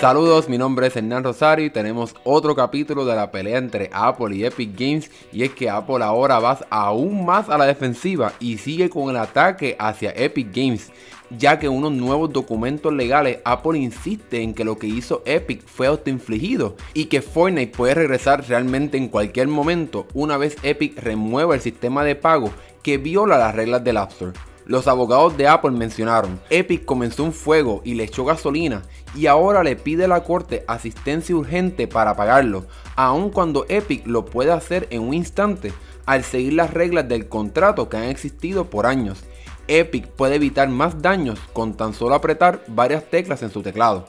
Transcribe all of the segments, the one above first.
Saludos, mi nombre es Hernán Rosario y tenemos otro capítulo de la pelea entre Apple y Epic Games y es que Apple ahora va aún más a la defensiva y sigue con el ataque hacia Epic Games ya que unos nuevos documentos legales Apple insiste en que lo que hizo Epic fue autoinfligido y que Fortnite puede regresar realmente en cualquier momento una vez Epic remueva el sistema de pago que viola las reglas del App Store. Los abogados de Apple mencionaron, Epic comenzó un fuego y le echó gasolina y ahora le pide a la corte asistencia urgente para pagarlo, aun cuando Epic lo puede hacer en un instante al seguir las reglas del contrato que han existido por años. Epic puede evitar más daños con tan solo apretar varias teclas en su teclado.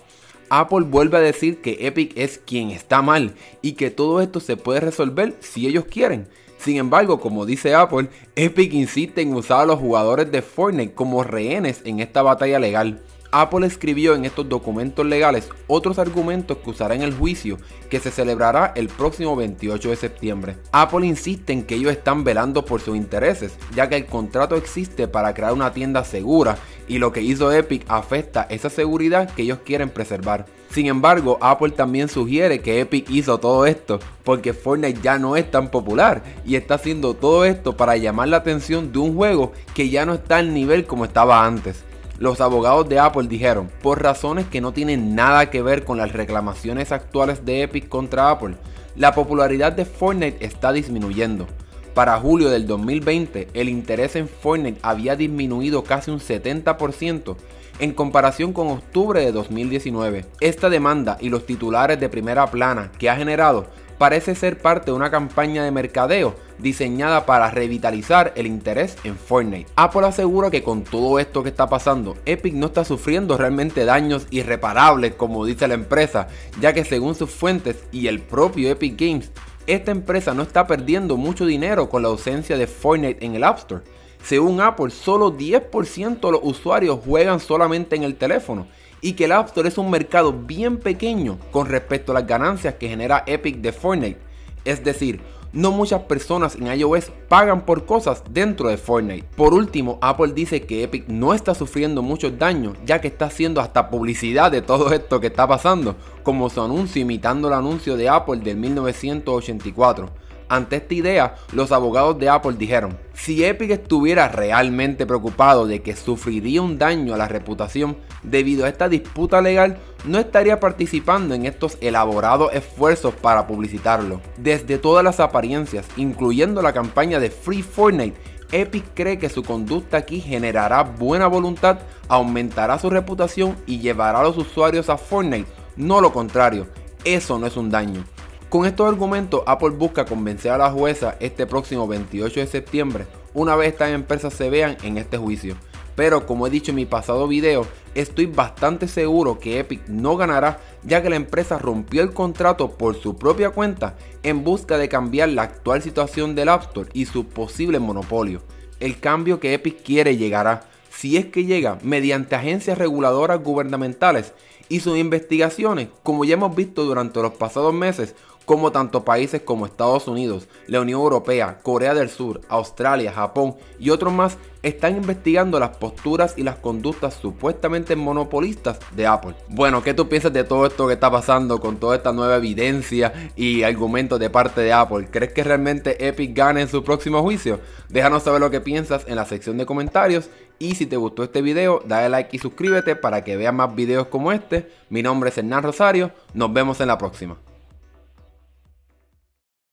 Apple vuelve a decir que Epic es quien está mal y que todo esto se puede resolver si ellos quieren. Sin embargo, como dice Apple, Epic insiste en usar a los jugadores de Fortnite como rehenes en esta batalla legal. Apple escribió en estos documentos legales otros argumentos que usará en el juicio que se celebrará el próximo 28 de septiembre. Apple insiste en que ellos están velando por sus intereses, ya que el contrato existe para crear una tienda segura y lo que hizo Epic afecta esa seguridad que ellos quieren preservar. Sin embargo, Apple también sugiere que Epic hizo todo esto porque Fortnite ya no es tan popular y está haciendo todo esto para llamar la atención de un juego que ya no está al nivel como estaba antes. Los abogados de Apple dijeron, por razones que no tienen nada que ver con las reclamaciones actuales de Epic contra Apple, la popularidad de Fortnite está disminuyendo. Para julio del 2020, el interés en Fortnite había disminuido casi un 70% en comparación con octubre de 2019. Esta demanda y los titulares de primera plana que ha generado parece ser parte de una campaña de mercadeo diseñada para revitalizar el interés en Fortnite. Apple asegura que con todo esto que está pasando, Epic no está sufriendo realmente daños irreparables como dice la empresa, ya que según sus fuentes y el propio Epic Games, esta empresa no está perdiendo mucho dinero con la ausencia de Fortnite en el App Store. Según Apple, solo 10% de los usuarios juegan solamente en el teléfono y que el App Store es un mercado bien pequeño con respecto a las ganancias que genera Epic de Fortnite. Es decir, no muchas personas en iOS pagan por cosas dentro de Fortnite. Por último, Apple dice que Epic no está sufriendo muchos daños ya que está haciendo hasta publicidad de todo esto que está pasando, como su anuncio imitando el anuncio de Apple del 1984. Ante esta idea, los abogados de Apple dijeron, si Epic estuviera realmente preocupado de que sufriría un daño a la reputación debido a esta disputa legal, no estaría participando en estos elaborados esfuerzos para publicitarlo. Desde todas las apariencias, incluyendo la campaña de Free Fortnite, Epic cree que su conducta aquí generará buena voluntad, aumentará su reputación y llevará a los usuarios a Fortnite, no lo contrario, eso no es un daño. Con estos argumentos, Apple busca convencer a la jueza este próximo 28 de septiembre, una vez estas empresas se vean en este juicio. Pero como he dicho en mi pasado video, estoy bastante seguro que Epic no ganará ya que la empresa rompió el contrato por su propia cuenta en busca de cambiar la actual situación del App Store y su posible monopolio. El cambio que Epic quiere llegará, si es que llega, mediante agencias reguladoras gubernamentales y sus investigaciones, como ya hemos visto durante los pasados meses, como tanto países como Estados Unidos, la Unión Europea, Corea del Sur, Australia, Japón y otros más están investigando las posturas y las conductas supuestamente monopolistas de Apple. Bueno, ¿qué tú piensas de todo esto que está pasando con toda esta nueva evidencia y argumentos de parte de Apple? ¿Crees que realmente Epic gane en su próximo juicio? Déjanos saber lo que piensas en la sección de comentarios y si te gustó este video, dale like y suscríbete para que veas más videos como este. Mi nombre es Hernán Rosario, nos vemos en la próxima.